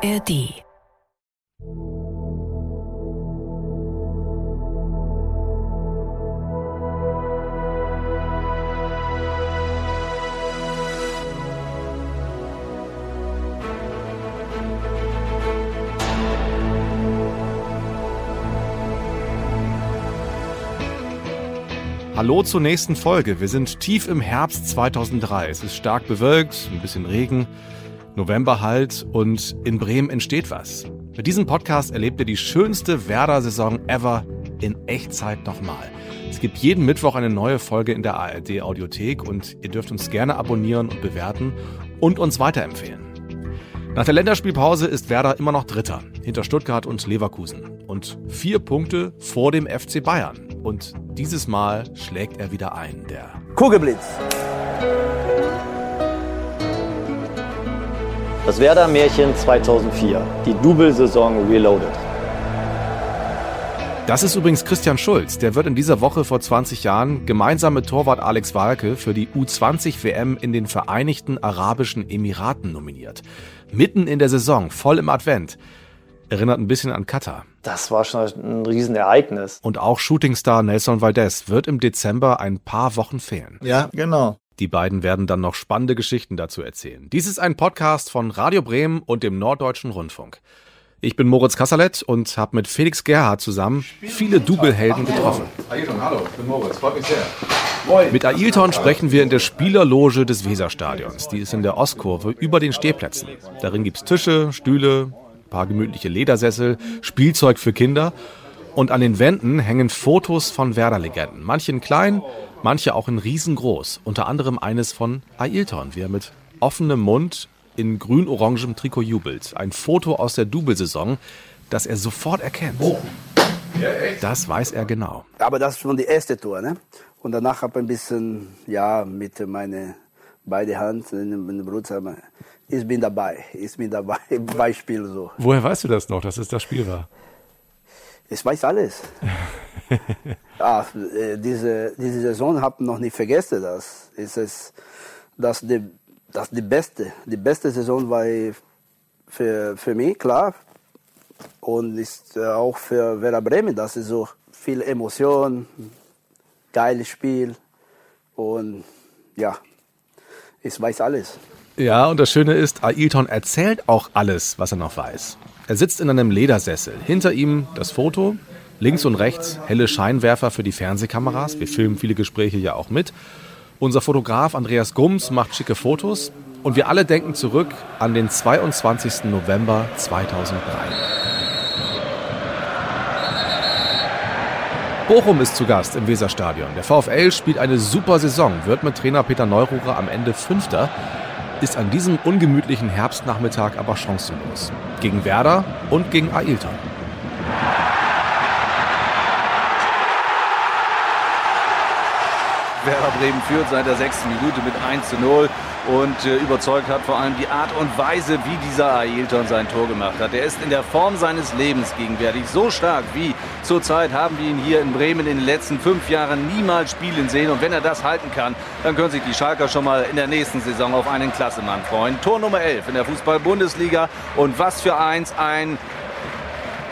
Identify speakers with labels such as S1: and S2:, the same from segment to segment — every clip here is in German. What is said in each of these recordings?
S1: ARD
S2: Hallo zur nächsten Folge. Wir sind tief im Herbst 2003. Es ist stark bewölkt, ein bisschen Regen, November halt und in Bremen entsteht was. Mit diesem Podcast erlebt ihr die schönste Werder-Saison ever in Echtzeit nochmal. Es gibt jeden Mittwoch eine neue Folge in der ARD Audiothek und ihr dürft uns gerne abonnieren und bewerten und uns weiterempfehlen. Nach der Länderspielpause ist Werder immer noch Dritter, hinter Stuttgart und Leverkusen und vier Punkte vor dem FC Bayern. Und dieses Mal schlägt er wieder ein, der
S3: Kugelblitz.
S4: Das Werder-Märchen 2004, die Double-Saison Reloaded.
S2: Das ist übrigens Christian Schulz. Der wird in dieser Woche vor 20 Jahren gemeinsam mit Torwart Alex Walke für die U20 WM in den Vereinigten Arabischen Emiraten nominiert. Mitten in der Saison, voll im Advent. Erinnert ein bisschen an Katar.
S4: Das war schon ein Riesenereignis.
S2: Und auch Shootingstar Nelson Valdez wird im Dezember ein paar Wochen fehlen.
S3: Ja, genau.
S2: Die beiden werden dann noch spannende Geschichten dazu erzählen. Dies ist ein Podcast von Radio Bremen und dem Norddeutschen Rundfunk. Ich bin Moritz Kasserlet und habe mit Felix Gerhardt zusammen viele Double-Helden getroffen.
S5: Ailton, hallo, ich bin Moritz, freut mich sehr.
S2: Mit Ailton sprechen wir in der Spielerloge des Weserstadions. Die ist in der Ostkurve über den Stehplätzen. Darin gibt's Tische, Stühle, ein paar gemütliche Ledersessel, Spielzeug für Kinder. Und an den Wänden hängen Fotos von Werder-Legenden. Manche in klein, manche auch in riesengroß. Unter anderem eines von Ailton, wie er mit offenem Mund in grün-orangem Trikot jubelt. Ein Foto aus der Double-Saison, das er sofort erkennt. Das weiß er genau.
S3: Aber das ist schon die erste Tour, ne? Und danach habe ich ein bisschen, ja, mit meinen beiden Händen in den Blut, ich bin dabei, ich bin dabei, Beispiel so.
S2: Woher weißt du das noch, dass es das Spiel war?
S3: Ich weiß alles. ah, äh, diese, diese Saison habe ich noch nicht vergessen. Das ist es, das die, das die beste, die beste Saison war für, für mich, klar. Und ist auch für Werder Bremen. Das ist so viel Emotion, geiles Spiel. Und ja, ich weiß alles.
S2: Ja, und das Schöne ist, Ailton erzählt auch alles, was er noch weiß. Er sitzt in einem Ledersessel. Hinter ihm das Foto, links und rechts helle Scheinwerfer für die Fernsehkameras. Wir filmen viele Gespräche ja auch mit. Unser Fotograf Andreas Gums macht schicke Fotos. Und wir alle denken zurück an den 22. November 2003. Bochum ist zu Gast im Weserstadion. Der VfL spielt eine super Saison, wird mit Trainer Peter Neururer am Ende Fünfter ist an diesem ungemütlichen Herbstnachmittag aber chancenlos. Gegen Werder und gegen Ailton.
S5: Werder Bremen führt seit der sechsten Minute mit 1 zu 0 und äh, überzeugt hat vor allem die Art und Weise, wie dieser Ailton sein Tor gemacht hat. Er ist in der Form seines Lebens gegenwärtig so stark wie zurzeit haben wir ihn hier in Bremen in den letzten fünf Jahren niemals spielen sehen. Und wenn er das halten kann, dann können sich die Schalker schon mal in der nächsten Saison auf einen Klassemann freuen. Tor Nummer 11 in der Fußball-Bundesliga und was für eins, ein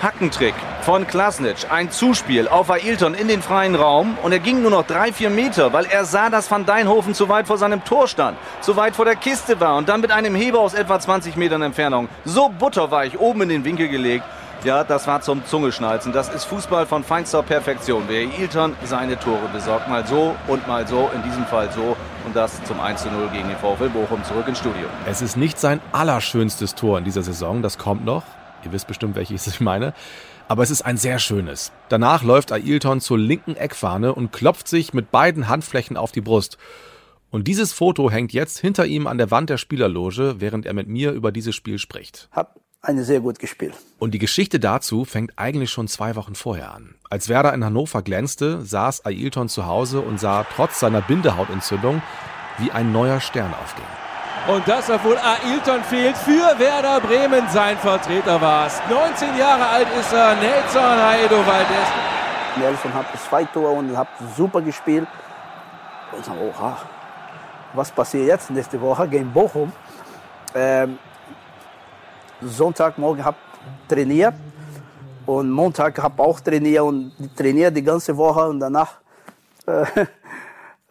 S5: Hackentrick von Klasnic. Ein Zuspiel auf Ailton in den freien Raum und er ging nur noch drei, vier Meter, weil er sah, dass Van Deinhofen zu weit vor seinem Tor stand, zu weit vor der Kiste war und dann mit einem Heber aus etwa 20 Metern Entfernung so butterweich oben in den Winkel gelegt. Ja, das war zum Zungeschnalzen. Das ist Fußball von feinster Perfektion. Wer Ilton seine Tore besorgt, mal so und mal so, in diesem Fall so. Und das zum 1 zu 0 gegen den VfL Bochum zurück ins Studio.
S2: Es ist nicht sein allerschönstes Tor in dieser Saison, das kommt noch. Ihr wisst bestimmt, welches ich meine. Aber es ist ein sehr schönes. Danach läuft Ailton zur linken Eckfahne und klopft sich mit beiden Handflächen auf die Brust. Und dieses Foto hängt jetzt hinter ihm an der Wand der Spielerloge, während er mit mir über dieses Spiel spricht.
S3: Hab eine sehr gut gespielt.
S2: Und die Geschichte dazu fängt eigentlich schon zwei Wochen vorher an. Als Werder in Hannover glänzte, saß Ailton zu Hause und sah trotz seiner Bindehautentzündung, wie ein neuer Stern aufging.
S6: Und das, obwohl Ailton fehlt, für Werder Bremen sein Vertreter war es. 19 Jahre alt ist er, Nelson Aedo Valdez.
S3: Nelson hat zwei Tore und hat super gespielt. Und so, oha, was passiert jetzt nächste Woche gegen Bochum? Ähm, Sonntagmorgen habe trainiert und Montag habe auch trainiert und trainiert die ganze Woche und danach äh,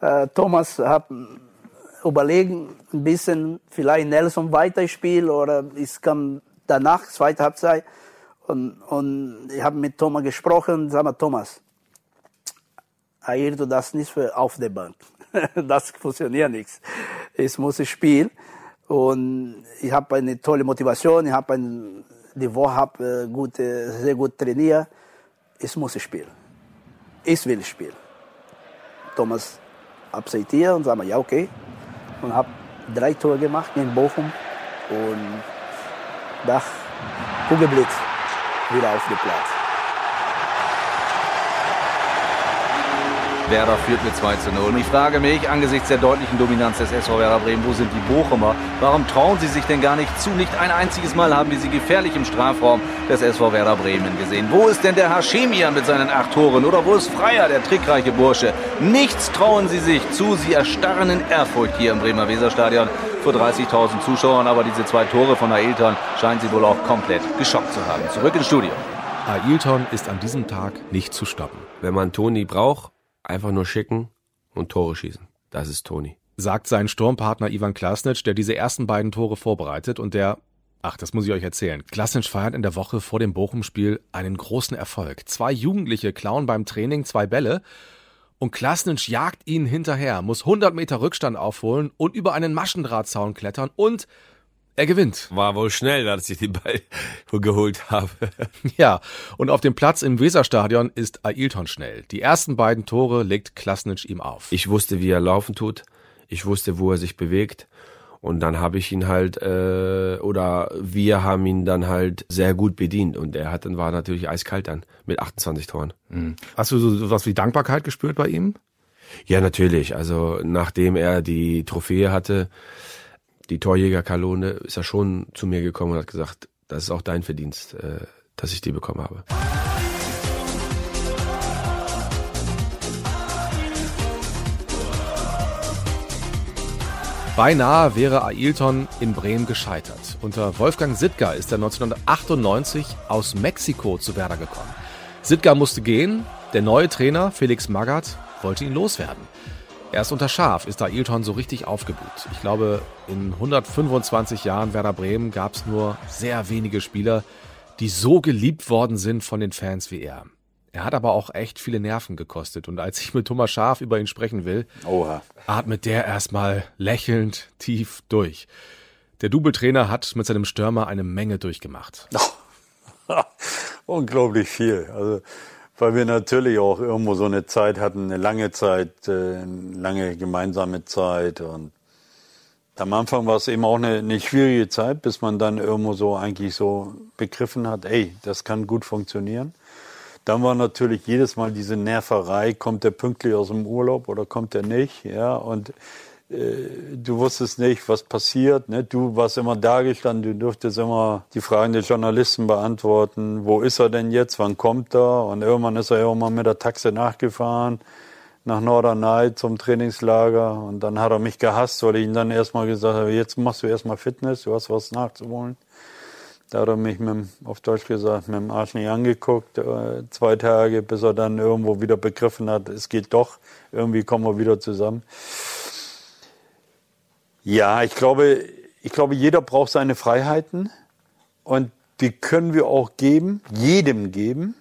S3: äh, Thomas hat überlegen ein bisschen vielleicht Nelson weiterspielen oder ich kann danach zweite Halbzeit und, und ich habe mit Thomas gesprochen, sag mal Thomas, du das nicht für auf der Bank. das funktioniert nichts. Ich muss spielen und ich habe eine tolle Motivation, ich habe ein, die Woche hab, äh, gut, sehr gut trainiert. Ich muss spielen. Ich will spielen. Thomas akzeptiert und sagt, ja okay. Und habe drei Tore gemacht in Bochum und nach Kugelblitz wieder auf den Platz.
S5: Werder führt mit 2 zu 0. Und ich frage mich, angesichts der deutlichen Dominanz des SV Werder Bremen, wo sind die Bochumer? Warum trauen sie sich denn gar nicht zu? Nicht ein einziges Mal haben wir sie gefährlich im Strafraum des SV Werder Bremen gesehen. Wo ist denn der Hashemian mit seinen acht Toren? Oder wo ist Freier, der trickreiche Bursche? Nichts trauen sie sich zu. Sie erstarren in Ehrfurcht hier im Bremer Weserstadion vor 30.000 Zuschauern. Aber diese zwei Tore von Ailton scheinen sie wohl auch komplett geschockt zu haben. Zurück ins Studio.
S2: Ailton ist an diesem Tag nicht zu stoppen.
S1: Wenn man Toni braucht, Einfach nur schicken und Tore schießen. Das ist Toni.
S2: Sagt sein Sturmpartner Ivan Klasnic, der diese ersten beiden Tore vorbereitet und der Ach, das muss ich euch erzählen. Klasnic feiert in der Woche vor dem Bochum-Spiel einen großen Erfolg. Zwei Jugendliche klauen beim Training zwei Bälle und Klasnic jagt ihnen hinterher, muss 100 Meter Rückstand aufholen und über einen Maschendrahtzaun klettern und er gewinnt.
S1: War wohl schnell, dass ich den Ball geholt habe.
S2: ja, und auf dem Platz im Weserstadion ist Ailton schnell. Die ersten beiden Tore legt Klasnic ihm auf.
S1: Ich wusste, wie er laufen tut. Ich wusste, wo er sich bewegt. Und dann habe ich ihn halt, äh, oder wir haben ihn dann halt sehr gut bedient. Und er hat dann war natürlich eiskalt dann mit 28 Toren.
S2: Mhm. Hast du so was wie Dankbarkeit gespürt bei ihm?
S1: Ja, natürlich. Also nachdem er die Trophäe hatte, die Torjägerkanone ist er schon zu mir gekommen und hat gesagt, das ist auch dein Verdienst, äh, dass ich die bekommen habe.
S2: Beinahe wäre Ailton in Bremen gescheitert. Unter Wolfgang Sittger ist er 1998 aus Mexiko zu Werder gekommen. Sittger musste gehen, der neue Trainer Felix Magath wollte ihn loswerden. Erst unter Schaf ist Ailton so richtig aufgeblüht. Ich glaube, in 125 Jahren Werder Bremen gab es nur sehr wenige Spieler, die so geliebt worden sind von den Fans wie er. Er hat aber auch echt viele Nerven gekostet. Und als ich mit Thomas Schaf über ihn sprechen will, Oha. atmet der erstmal lächelnd tief durch. Der Double-Trainer hat mit seinem Stürmer eine Menge durchgemacht.
S7: Unglaublich viel. Also weil wir natürlich auch irgendwo so eine Zeit hatten, eine lange Zeit, äh, eine lange gemeinsame Zeit. Und am Anfang war es eben auch eine, eine schwierige Zeit, bis man dann irgendwo so eigentlich so begriffen hat, ey, das kann gut funktionieren. Dann war natürlich jedes Mal diese Nerverei, kommt der pünktlich aus dem Urlaub oder kommt er nicht, ja, und äh, du wusstest nicht, was passiert. Ne? Du warst immer da gestanden, du durftest immer die Fragen der Journalisten beantworten. Wo ist er denn jetzt? Wann kommt er? Und irgendwann ist er irgendwann mit der Taxe nachgefahren nach Norderney zum Trainingslager. Und dann hat er mich gehasst, weil ich ihm dann erstmal gesagt habe, jetzt machst du erstmal Fitness, du hast was nachzuholen. Da hat er mich mit, auf Deutsch gesagt, mit dem Arsch nicht angeguckt, äh, zwei Tage, bis er dann irgendwo wieder begriffen hat, es geht doch, irgendwie kommen wir wieder zusammen. Ja, ich glaube, ich glaube, jeder braucht seine Freiheiten und die können wir auch geben, jedem geben,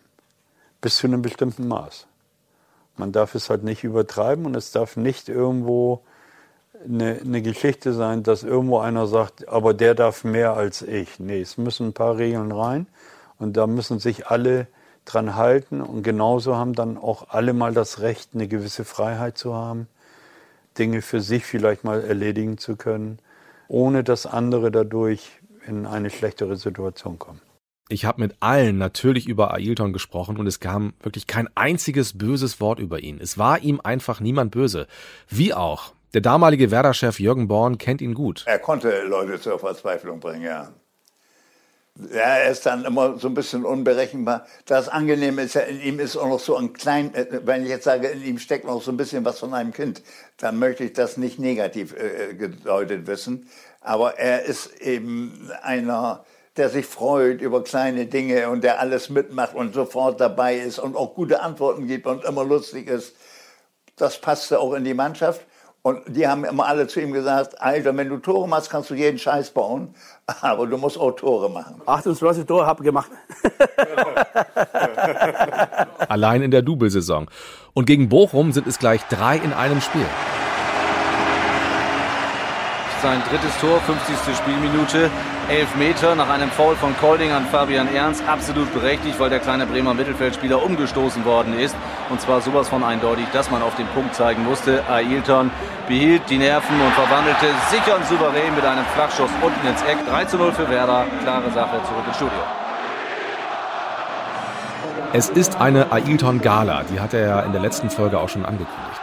S7: bis zu einem bestimmten Maß. Man darf es halt nicht übertreiben und es darf nicht irgendwo eine, eine Geschichte sein, dass irgendwo einer sagt, aber der darf mehr als ich. Nee, es müssen ein paar Regeln rein und da müssen sich alle dran halten und genauso haben dann auch alle mal das Recht, eine gewisse Freiheit zu haben Dinge für sich vielleicht mal erledigen zu können, ohne dass andere dadurch in eine schlechtere Situation kommen.
S2: Ich habe mit allen natürlich über Ailton gesprochen und es kam wirklich kein einziges böses Wort über ihn. Es war ihm einfach niemand böse. Wie auch. Der damalige Werder-Chef Jürgen Born kennt ihn gut.
S8: Er konnte Leute zur Verzweiflung bringen, ja. Ja, er ist dann immer so ein bisschen unberechenbar. Das Angenehme ist ja, in ihm ist auch noch so ein klein, äh, wenn ich jetzt sage, in ihm steckt noch so ein bisschen was von einem Kind, dann möchte ich das nicht negativ äh, äh gedeutet wissen. Aber er ist eben einer, der sich freut über kleine Dinge und der alles mitmacht und sofort dabei ist und auch gute Antworten gibt und immer lustig ist. Das passte auch in die Mannschaft. Und die haben immer alle zu ihm gesagt, Alter, wenn du Tore machst, kannst du jeden Scheiß bauen, aber du musst auch Tore machen.
S3: 28 Tore habe ich gemacht.
S2: Allein in der Double-Saison. Und gegen Bochum sind es gleich drei in einem Spiel.
S5: Sein drittes Tor, 50. Spielminute. Elf Meter nach einem Foul von Kolding an Fabian Ernst. Absolut berechtigt, weil der kleine Bremer Mittelfeldspieler umgestoßen worden ist. Und zwar sowas von eindeutig, dass man auf den Punkt zeigen musste. Ailton behielt die Nerven und verwandelte sicher und souverän mit einem Flachschuss unten ins Eck. 3 zu 0 für Werder. Klare Sache, zurück ins Studio.
S2: Es ist eine Ailton-Gala, die hat er ja in der letzten Folge auch schon angekündigt.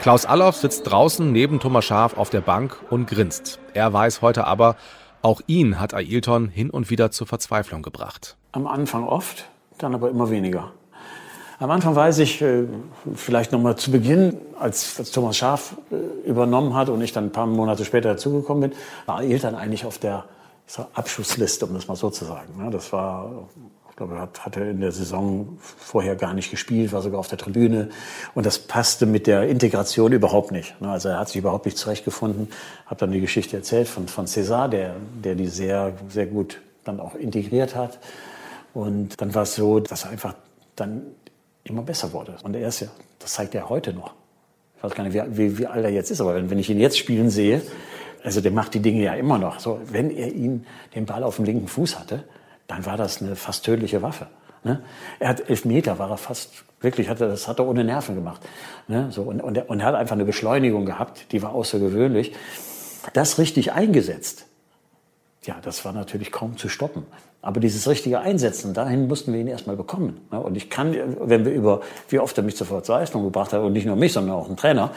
S2: Klaus Allofs sitzt draußen neben Thomas Schaf auf der Bank und grinst. Er weiß heute aber, auch ihn hat Ailton hin und wieder zur Verzweiflung gebracht.
S9: Am Anfang oft, dann aber immer weniger. Am Anfang weiß ich, äh, vielleicht noch mal zu Beginn, als, als Thomas Schaf äh, übernommen hat und ich dann ein paar Monate später dazugekommen bin, war Ailton eigentlich auf der Abschussliste, um das mal so zu sagen. Das war glaube, er hat, hatte in der Saison vorher gar nicht gespielt, war sogar auf der Tribüne. Und das passte mit der Integration überhaupt nicht. Ne? Also er hat sich überhaupt nicht zurechtgefunden. Habe dann die Geschichte erzählt von, von César, der, der die sehr, sehr gut dann auch integriert hat. Und dann war es so, dass er einfach dann immer besser wurde. Und er ist ja, das zeigt er heute noch. Ich weiß gar nicht, wie, wie, wie alt er jetzt ist, aber wenn, wenn ich ihn jetzt spielen sehe, also der macht die Dinge ja immer noch. So, wenn er ihn den Ball auf dem linken Fuß hatte, dann war das eine fast tödliche Waffe. Ne? Er hat elf Meter, war er fast wirklich, hat er, das hat er ohne Nerven gemacht. Ne? So, und, und, er, und er hat einfach eine Beschleunigung gehabt, die war außergewöhnlich. Das richtig eingesetzt, ja, das war natürlich kaum zu stoppen. Aber dieses richtige Einsetzen, dahin mussten wir ihn erstmal bekommen. Ne? Und ich kann, wenn wir über, wie oft er mich zur Verzweiflung gebracht hat, und nicht nur mich, sondern auch einen Trainer,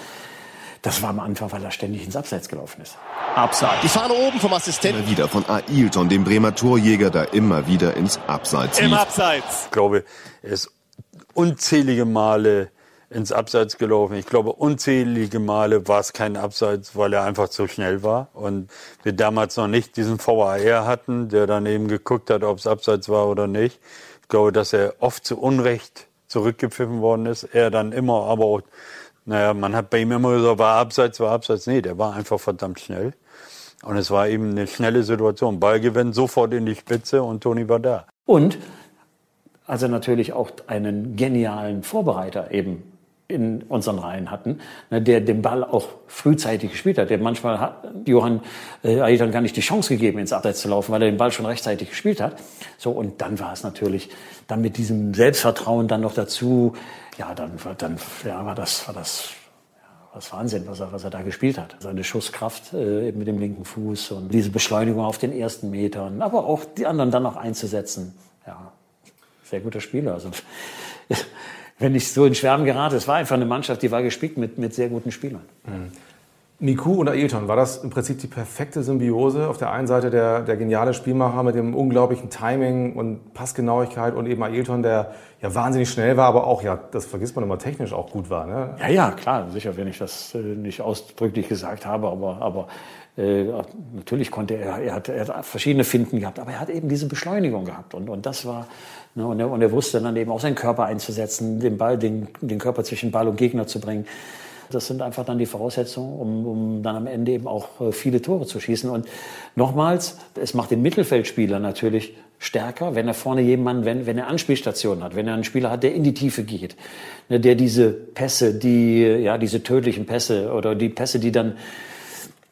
S9: das war am Anfang, weil er ständig ins Abseits gelaufen ist.
S10: Abseits. Die Fahne oben vom Assistenten.
S11: Wieder von Ailton, dem Bremer Torjäger, der immer wieder ins Abseits
S10: lief. Im Abseits.
S7: Ich glaube, er ist unzählige Male ins Abseits gelaufen. Ich glaube, unzählige Male war es kein Abseits, weil er einfach zu schnell war. Und wir damals noch nicht diesen VAR hatten, der dann eben geguckt hat, ob es Abseits war oder nicht. Ich glaube, dass er oft zu Unrecht zurückgepfiffen worden ist. Er dann immer aber auch naja, man hat bei ihm immer gesagt, war abseits, war abseits. Nee, der war einfach verdammt schnell. Und es war eben eine schnelle Situation. Ballgewinn sofort in die Spitze und Toni war da.
S9: Und also natürlich auch einen genialen Vorbereiter eben in unseren Reihen hatten, ne, der den Ball auch frühzeitig gespielt hat. Der manchmal hat Johann äh, dann gar nicht die Chance gegeben, ins Abseits zu laufen, weil er den Ball schon rechtzeitig gespielt hat. So und dann war es natürlich dann mit diesem Selbstvertrauen dann noch dazu, ja, dann, dann ja, war das, war das ja, was Wahnsinn, was er, was er da gespielt hat. Seine Schusskraft äh, mit dem linken Fuß und diese Beschleunigung auf den ersten Metern, aber auch die anderen dann noch einzusetzen. Ja, sehr guter Spieler. Also, wenn ich so in Schwärmen gerate, es war einfach eine Mannschaft, die war gespickt mit, mit sehr guten Spielern.
S2: Mhm. Miku und Ailton, war das im Prinzip die perfekte Symbiose? Auf der einen Seite der, der geniale Spielmacher mit dem unglaublichen Timing und Passgenauigkeit und eben Ailton, der ja wahnsinnig schnell war, aber auch, ja, das vergisst man immer, technisch auch gut war. Ne?
S9: Ja, ja, klar, sicher, wenn ich das äh, nicht ausdrücklich gesagt habe, aber, aber äh, natürlich konnte er, er hat, er hat verschiedene Finden gehabt, aber er hat eben diese Beschleunigung gehabt und, und das war, ne, und, er, und er wusste dann eben auch seinen Körper einzusetzen, den Ball, den, den Körper zwischen Ball und Gegner zu bringen. Das sind einfach dann die Voraussetzungen, um, um dann am Ende eben auch äh, viele Tore zu schießen. Und nochmals, es macht den Mittelfeldspieler natürlich stärker, wenn er vorne jemanden, wenn, wenn er Anspielstationen hat, wenn er einen Spieler hat, der in die Tiefe geht, ne, der diese Pässe, die, ja, diese tödlichen Pässe oder die Pässe, die dann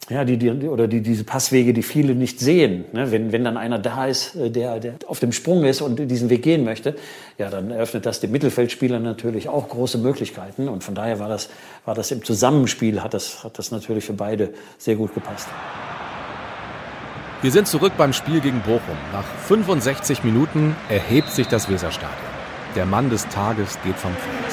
S9: ja, die, die, oder die, diese Passwege, die viele nicht sehen. Ne? Wenn, wenn dann einer da ist, äh, der, der auf dem Sprung ist und diesen Weg gehen möchte, ja, dann eröffnet das dem Mittelfeldspieler natürlich auch große Möglichkeiten. Und von daher war das, war das im Zusammenspiel, hat das, hat das natürlich für beide sehr gut gepasst.
S2: Wir sind zurück beim Spiel gegen Bochum. Nach 65 Minuten erhebt sich das Weserstadion. Der Mann des Tages geht vom Feld.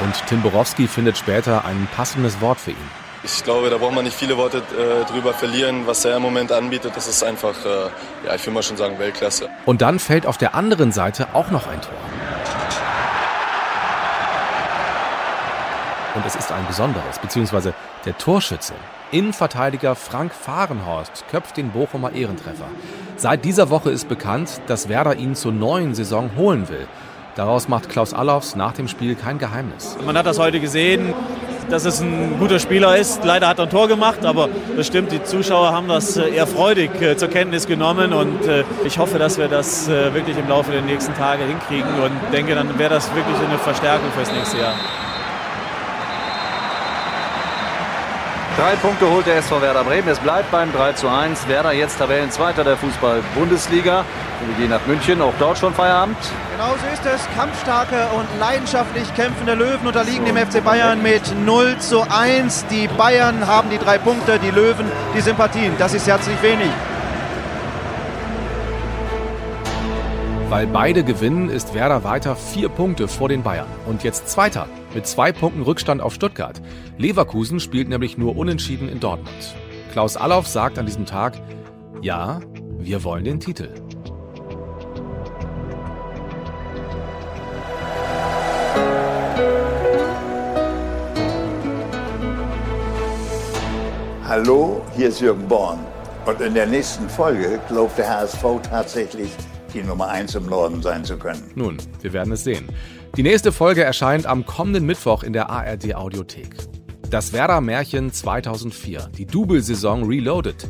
S2: Und Tim Borowski findet später ein passendes Wort für ihn.
S12: Ich glaube, da braucht man nicht viele Worte äh, drüber verlieren. Was er im Moment anbietet, das ist einfach, äh, ja, ich will mal schon sagen, Weltklasse.
S2: Und dann fällt auf der anderen Seite auch noch ein Tor. Und es ist ein besonderes, beziehungsweise der Torschütze Innenverteidiger Frank Fahrenhorst köpft den Bochumer Ehrentreffer. Seit dieser Woche ist bekannt, dass Werder ihn zur neuen Saison holen will. Daraus macht Klaus Allofs nach dem Spiel kein Geheimnis.
S13: Man hat das heute gesehen, dass es ein guter Spieler ist. Leider hat er ein Tor gemacht, aber das stimmt, die Zuschauer haben das äh, eher freudig äh, zur Kenntnis genommen und äh, ich hoffe, dass wir das wirklich im Laufe der nächsten Tage hinkriegen und denke, dann wäre das wirklich eine Verstärkung fürs nächste Jahr.
S5: Drei Punkte holt der SV Werder Bremen. Es bleibt beim 3 zu 1. Werder jetzt Tabellenzweiter der Fußball-Bundesliga. Wir gehen nach München, auch dort schon Feierabend.
S14: Genau so ist es. Kampfstarke und leidenschaftlich kämpfende Löwen unterliegen dem FC Bayern mit 0 zu 1. Die Bayern haben die drei Punkte, die Löwen die Sympathien. Das ist herzlich wenig.
S2: Weil beide gewinnen, ist Werder weiter vier Punkte vor den Bayern. Und jetzt Zweiter mit zwei Punkten Rückstand auf Stuttgart. Leverkusen spielt nämlich nur unentschieden in Dortmund. Klaus Allauf sagt an diesem Tag, ja, wir wollen den Titel.
S8: Hallo, hier ist Jürgen Born. Und in der nächsten Folge glaubt der HSV tatsächlich die Nummer 1 im Norden sein zu können.
S2: Nun, wir werden es sehen. Die nächste Folge erscheint am kommenden Mittwoch in der ARD Audiothek. Das Werder Märchen 2004, die Double-Saison Reloaded.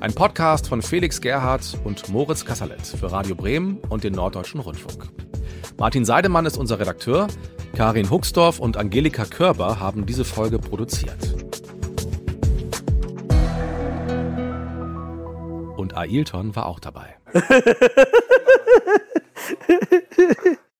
S2: Ein Podcast von Felix Gerhardt und Moritz Kasserlet für Radio Bremen und den Norddeutschen Rundfunk. Martin Seidemann ist unser Redakteur, Karin Huxdorf und Angelika Körber haben diese Folge produziert. Ailton war auch dabei.